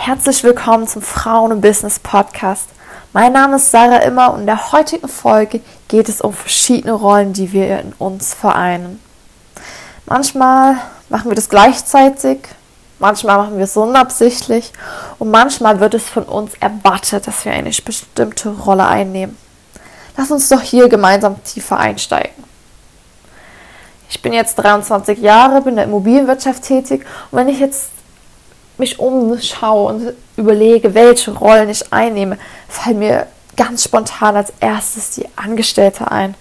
Herzlich willkommen zum Frauen und Business Podcast. Mein Name ist Sarah Immer und in der heutigen Folge geht es um verschiedene Rollen, die wir in uns vereinen. Manchmal machen wir das gleichzeitig, manchmal machen wir es unabsichtlich und manchmal wird es von uns erwartet, dass wir eine bestimmte Rolle einnehmen. Lass uns doch hier gemeinsam tiefer einsteigen. Ich bin jetzt 23 Jahre, bin in der Immobilienwirtschaft tätig und wenn ich jetzt mich umschaue und überlege, welche Rollen ich einnehme, fallen mir ganz spontan als erstes die Angestellte ein.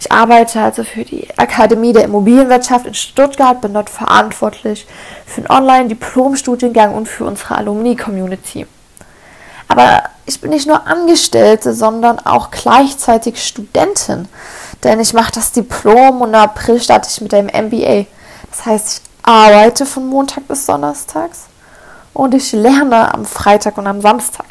Ich arbeite also für die Akademie der Immobilienwirtschaft in Stuttgart, bin dort verantwortlich für einen Online-Diplom-Studiengang und für unsere Alumni-Community. Aber ich bin nicht nur Angestellte, sondern auch gleichzeitig Studentin, denn ich mache das Diplom und im April starte ich mit einem MBA. Das heißt, ich arbeite von Montag bis Donnerstags und ich lerne am Freitag und am Samstag.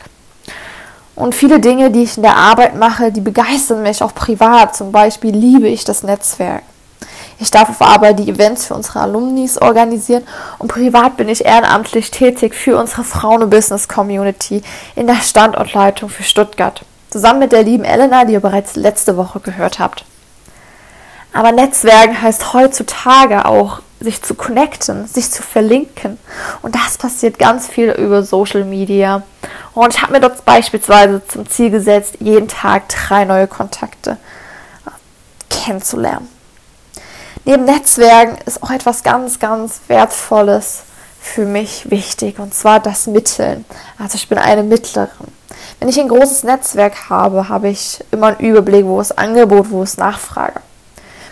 Und viele Dinge, die ich in der Arbeit mache, die begeistern mich auch privat. Zum Beispiel liebe ich das Netzwerk. Ich darf auf Arbeit die Events für unsere Alumnis organisieren und privat bin ich ehrenamtlich tätig für unsere Frauen- und Business-Community in der Standortleitung für Stuttgart. Zusammen mit der lieben Elena, die ihr bereits letzte Woche gehört habt. Aber Netzwerken heißt heutzutage auch sich zu connecten, sich zu verlinken. Und das passiert ganz viel über Social Media. Und ich habe mir dort beispielsweise zum Ziel gesetzt, jeden Tag drei neue Kontakte kennenzulernen. Neben Netzwerken ist auch etwas ganz, ganz Wertvolles für mich wichtig, und zwar das Mitteln. Also ich bin eine Mittlerin. Wenn ich ein großes Netzwerk habe, habe ich immer einen Überblick, wo es Angebot, wo es Nachfrage.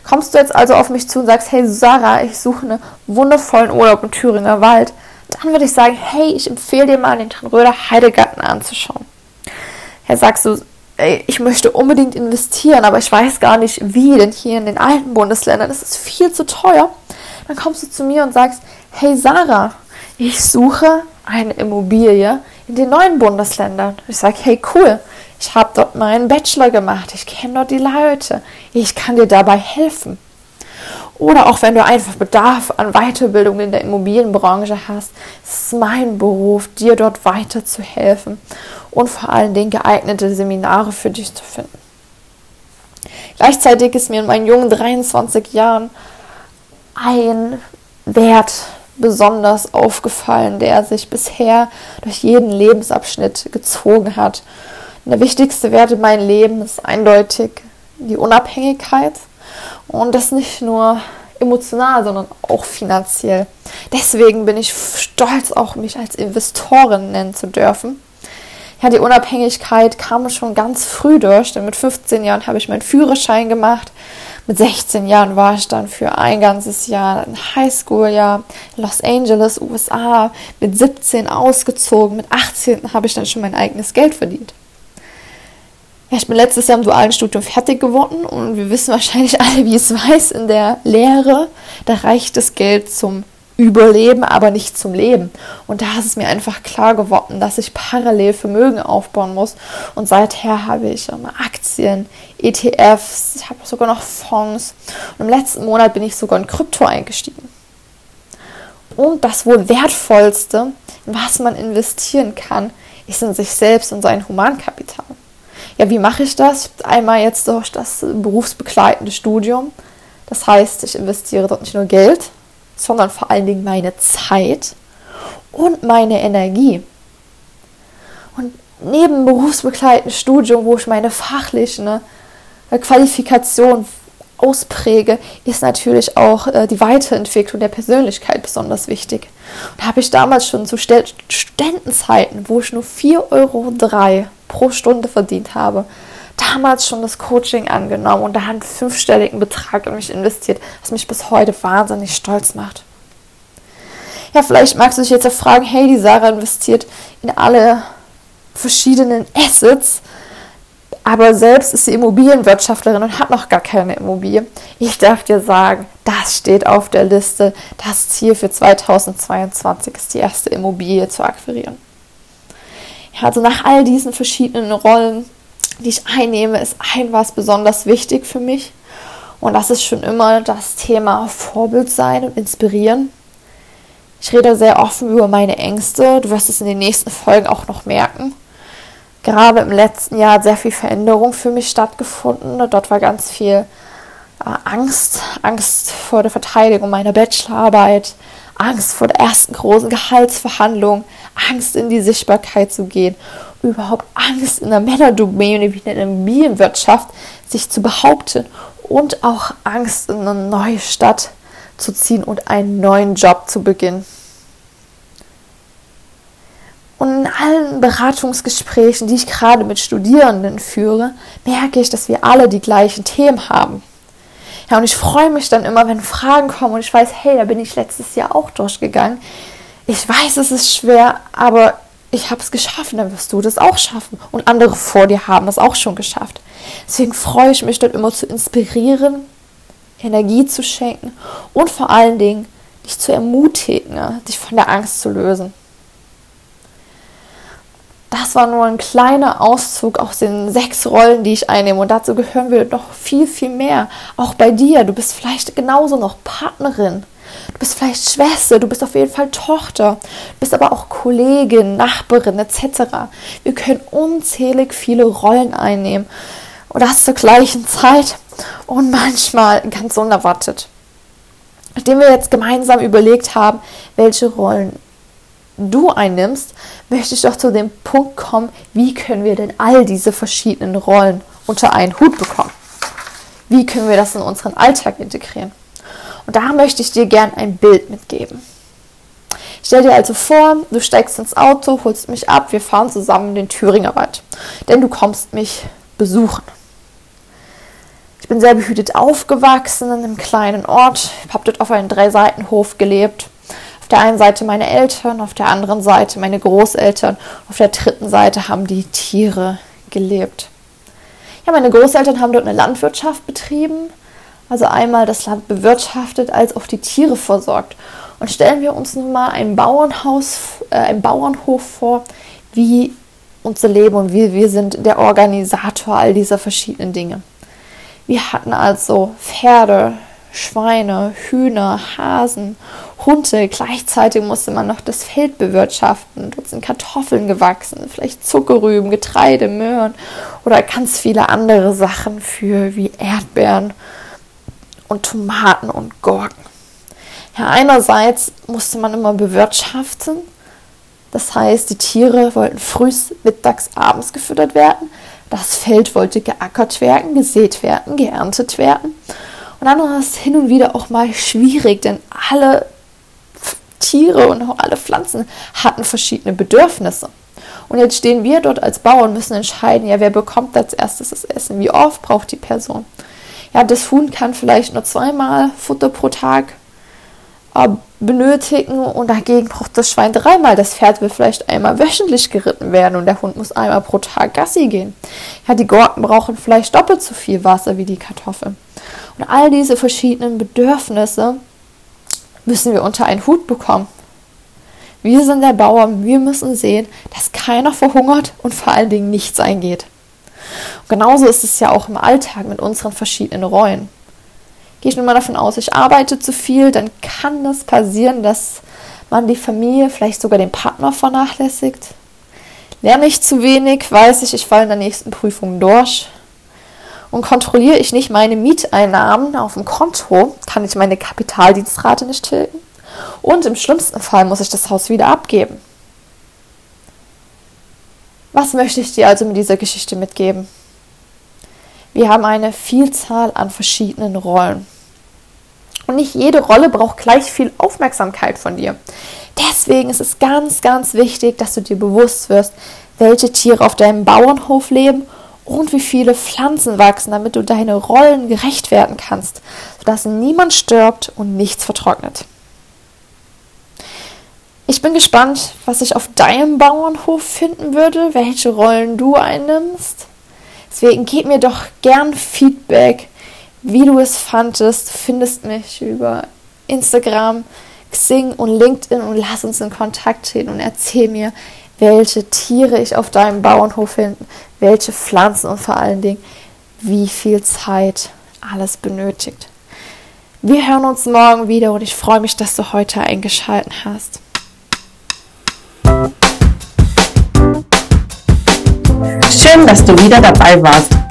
Kommst du jetzt also auf mich zu und sagst, hey Sarah, ich suche einen wundervollen Urlaub im Thüringer Wald, dann würde ich sagen, hey, ich empfehle dir mal den Tranröder Heidegarten anzuschauen. Ja, sagst du, ey, ich möchte unbedingt investieren, aber ich weiß gar nicht wie, denn hier in den alten Bundesländern ist es viel zu teuer. Dann kommst du zu mir und sagst, hey Sarah, ich suche eine Immobilie in den neuen Bundesländern. Ich sage, hey cool, ich habe dort meinen Bachelor gemacht, ich kenne dort die Leute, ich kann dir dabei helfen. Oder auch wenn du einfach Bedarf an Weiterbildung in der Immobilienbranche hast, ist es mein Beruf, dir dort weiterzuhelfen und vor allen Dingen geeignete Seminare für dich zu finden. Gleichzeitig ist mir in meinen jungen 23 Jahren ein Wert besonders aufgefallen, der sich bisher durch jeden Lebensabschnitt gezogen hat der wichtigste Wert in meinem Leben ist eindeutig die Unabhängigkeit und das nicht nur emotional, sondern auch finanziell. Deswegen bin ich stolz, auch mich als Investorin nennen zu dürfen. Ja, die Unabhängigkeit kam schon ganz früh durch, denn mit 15 Jahren habe ich meinen Führerschein gemacht. Mit 16 Jahren war ich dann für ein ganzes Jahr ein Highschool-Jahr in Los Angeles, USA. Mit 17 ausgezogen. Mit 18 habe ich dann schon mein eigenes Geld verdient. Ja, ich bin letztes Jahr im dualen Studium fertig geworden und wir wissen wahrscheinlich alle, wie es weiß, in der Lehre, da reicht das Geld zum Überleben, aber nicht zum Leben. Und da ist es mir einfach klar geworden, dass ich parallel Vermögen aufbauen muss. Und seither habe ich Aktien, ETFs, ich habe sogar noch Fonds. Und im letzten Monat bin ich sogar in Krypto eingestiegen. Und das wohl wertvollste, was man investieren kann, ist in sich selbst und sein Humankapital. Ja, wie mache ich das? Einmal jetzt durch das berufsbegleitende Studium. Das heißt, ich investiere dort nicht nur Geld, sondern vor allen Dingen meine Zeit und meine Energie. Und neben berufsbegleitendem Studium, wo ich meine fachliche ne, Qualifikation auspräge, ist natürlich auch äh, die Weiterentwicklung der Persönlichkeit besonders wichtig. Und habe ich damals schon zu Studentenzeiten, wo ich nur 4,03 Euro pro Stunde verdient habe, damals schon das Coaching angenommen und da einen fünfstelligen Betrag in mich investiert, was mich bis heute wahnsinnig stolz macht. Ja, vielleicht magst du dich jetzt auch fragen, hey, die Sarah investiert in alle verschiedenen Assets, aber selbst ist sie Immobilienwirtschaftlerin und hat noch gar keine Immobilie. Ich darf dir sagen, das steht auf der Liste. Das Ziel für 2022 ist die erste Immobilie zu akquirieren. Ja, also nach all diesen verschiedenen Rollen, die ich einnehme, ist ein was besonders wichtig für mich. Und das ist schon immer das Thema Vorbild sein und inspirieren. Ich rede sehr offen über meine Ängste. Du wirst es in den nächsten Folgen auch noch merken. Gerade im letzten Jahr hat sehr viel Veränderung für mich stattgefunden. Dort war ganz viel äh, Angst, Angst vor der Verteidigung meiner Bachelorarbeit, Angst vor der ersten großen Gehaltsverhandlung, Angst in die Sichtbarkeit zu gehen, überhaupt Angst in der Männerdomäne wie in der Immobilienwirtschaft sich zu behaupten und auch Angst in eine neue Stadt zu ziehen und einen neuen Job zu beginnen. Und in allen Beratungsgesprächen, die ich gerade mit Studierenden führe, merke ich, dass wir alle die gleichen Themen haben. Ja, und ich freue mich dann immer, wenn Fragen kommen und ich weiß, hey, da bin ich letztes Jahr auch durchgegangen. Ich weiß, es ist schwer, aber ich habe es geschafft, dann wirst du das auch schaffen. Und andere vor dir haben es auch schon geschafft. Deswegen freue ich mich dort immer zu inspirieren, Energie zu schenken und vor allen Dingen dich zu ermutigen, ne, dich von der Angst zu lösen. Das war nur ein kleiner Auszug aus den sechs Rollen, die ich einnehme. Und dazu gehören wir noch viel, viel mehr. Auch bei dir. Du bist vielleicht genauso noch Partnerin. Du bist vielleicht Schwester, du bist auf jeden Fall Tochter, du bist aber auch Kollegin, Nachbarin etc. Wir können unzählig viele Rollen einnehmen und das zur gleichen Zeit und manchmal ganz unerwartet. Nachdem wir jetzt gemeinsam überlegt haben, welche Rollen du einnimmst, möchte ich doch zu dem Punkt kommen, wie können wir denn all diese verschiedenen Rollen unter einen Hut bekommen? Wie können wir das in unseren Alltag integrieren? Und da möchte ich dir gern ein Bild mitgeben. Stell dir also vor, du steigst ins Auto, holst mich ab, wir fahren zusammen in den Thüringer Wald, denn du kommst mich besuchen. Ich bin sehr behütet aufgewachsen in einem kleinen Ort. Ich habe dort auf einem Drei-Seiten-Hof gelebt. Der einen Seite meine Eltern, auf der anderen Seite meine Großeltern, auf der dritten Seite haben die Tiere gelebt. Ja, meine Großeltern haben dort eine Landwirtschaft betrieben, also einmal das Land bewirtschaftet, als auch die Tiere versorgt. Und stellen wir uns nun mal ein Bauernhaus, äh, ein Bauernhof vor, wie unser Leben und wie wir sind der Organisator all dieser verschiedenen Dinge. Wir hatten also Pferde, Schweine, Hühner, Hasen, Hunde. Gleichzeitig musste man noch das Feld bewirtschaften. Dort sind Kartoffeln gewachsen, vielleicht Zuckerrüben, Getreide, Möhren oder ganz viele andere Sachen für wie Erdbeeren und Tomaten und Gurken. Ja, einerseits musste man immer bewirtschaften. Das heißt, die Tiere wollten früh, mittags, abends gefüttert werden. Das Feld wollte geackert werden, gesät werden, geerntet werden. Und dann war es hin und wieder auch mal schwierig, denn alle Tiere und auch alle Pflanzen hatten verschiedene Bedürfnisse. Und jetzt stehen wir dort als Bauern, müssen entscheiden, ja, wer bekommt als erstes das Essen, wie oft braucht die Person. Ja, das Huhn kann vielleicht nur zweimal Futter pro Tag äh, benötigen und dagegen braucht das Schwein dreimal. Das Pferd will vielleicht einmal wöchentlich geritten werden und der Hund muss einmal pro Tag Gassi gehen. Ja, die Gurken brauchen vielleicht doppelt so viel Wasser wie die Kartoffeln. Und all diese verschiedenen Bedürfnisse müssen wir unter einen Hut bekommen. Wir sind der Bauer, wir müssen sehen, dass keiner verhungert und vor allen Dingen nichts eingeht. Und genauso ist es ja auch im Alltag mit unseren verschiedenen Rollen. Gehe ich nun mal davon aus, ich arbeite zu viel, dann kann es passieren, dass man die Familie, vielleicht sogar den Partner vernachlässigt. Lerne ich zu wenig, weiß ich, ich falle in der nächsten Prüfung durch. Und kontrolliere ich nicht meine Mieteinnahmen auf dem Konto, kann ich meine Kapitaldienstrate nicht tilgen. Und im schlimmsten Fall muss ich das Haus wieder abgeben. Was möchte ich dir also mit dieser Geschichte mitgeben? Wir haben eine Vielzahl an verschiedenen Rollen. Und nicht jede Rolle braucht gleich viel Aufmerksamkeit von dir. Deswegen ist es ganz, ganz wichtig, dass du dir bewusst wirst, welche Tiere auf deinem Bauernhof leben und wie viele Pflanzen wachsen, damit du deine Rollen gerecht werden kannst, sodass niemand stirbt und nichts vertrocknet. Ich bin gespannt, was ich auf deinem Bauernhof finden würde, welche Rollen du einnimmst. Deswegen gib mir doch gern Feedback, wie du es fandest. Findest mich über Instagram, Xing und LinkedIn und lass uns in Kontakt treten und erzähl mir, welche Tiere ich auf deinem Bauernhof finde, welche Pflanzen und vor allen Dingen, wie viel Zeit alles benötigt. Wir hören uns morgen wieder und ich freue mich, dass du heute eingeschaltet hast. Schön, dass du wieder dabei warst.